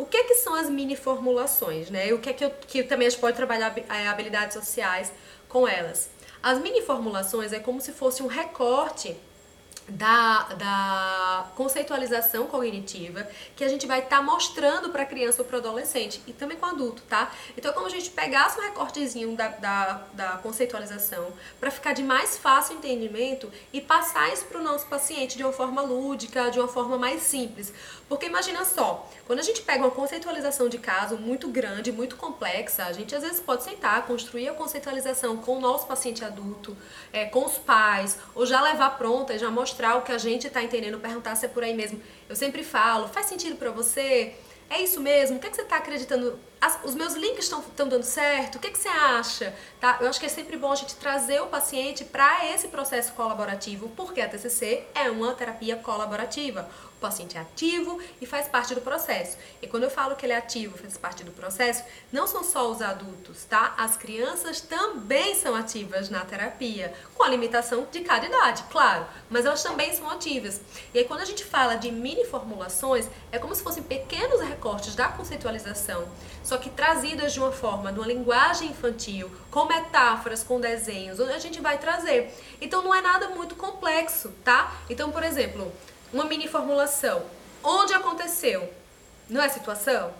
O que, que são as mini formulações, né? O que é que, eu, que também a gente pode trabalhar é, habilidades sociais com elas? As mini formulações é como se fosse um recorte da, da conceitualização cognitiva que a gente vai estar tá mostrando para a criança ou para o adolescente e também com o adulto, tá? Então, como a gente pegasse um recortezinho da, da, da conceitualização para ficar de mais fácil entendimento e passar isso para o nosso paciente de uma forma lúdica, de uma forma mais simples. Porque imagina só, quando a gente pega uma conceitualização de caso muito grande, muito complexa, a gente às vezes pode sentar, construir a conceitualização com o nosso paciente adulto, é, com os pais, ou já levar pronta e já mostrar o que a gente está entendendo, perguntar se é por aí mesmo. Eu sempre falo, faz sentido para você? É isso mesmo? O que, é que você está acreditando? As, os meus links estão dando certo? O que, é que você acha? Tá? Eu acho que é sempre bom a gente trazer o paciente para esse processo colaborativo, porque a TCC é uma terapia colaborativa. O paciente é ativo e faz parte do processo. E quando eu falo que ele é ativo, faz parte do processo, não são só os adultos, tá? As crianças também são ativas na terapia, com a limitação de cada idade, claro, mas elas também são ativas. E aí quando a gente fala de mini formulações, é como se fossem pequenos recortes da conceitualização, só que trazidas de uma forma, de uma linguagem infantil, com metáforas, com desenhos, a gente vai trazer. Então não é nada muito complexo, tá? Então, por exemplo, uma mini formulação. Onde aconteceu? Não é situação?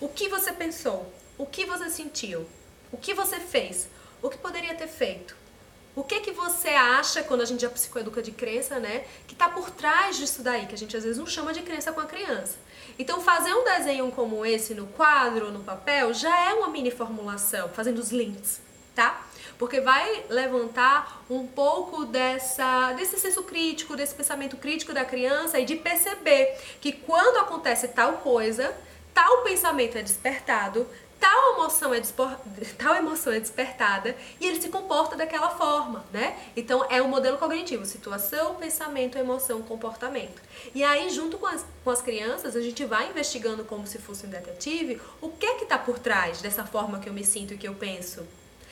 O que você pensou? O que você sentiu? O que você fez? O que poderia ter feito? O que que você acha quando a gente já psicoeduca de crença, né? Que tá por trás disso daí, que a gente às vezes não chama de crença com a criança. Então fazer um desenho como esse no quadro no papel já é uma mini formulação, fazendo os links, tá? porque vai levantar um pouco dessa, desse senso crítico, desse pensamento crítico da criança e de perceber que quando acontece tal coisa, tal pensamento é despertado, tal emoção é, tal emoção é despertada e ele se comporta daquela forma, né? Então é um modelo cognitivo, situação, pensamento, emoção, comportamento. E aí, junto com as, com as crianças, a gente vai investigando como se fosse um detetive o que é que está por trás dessa forma que eu me sinto e que eu penso.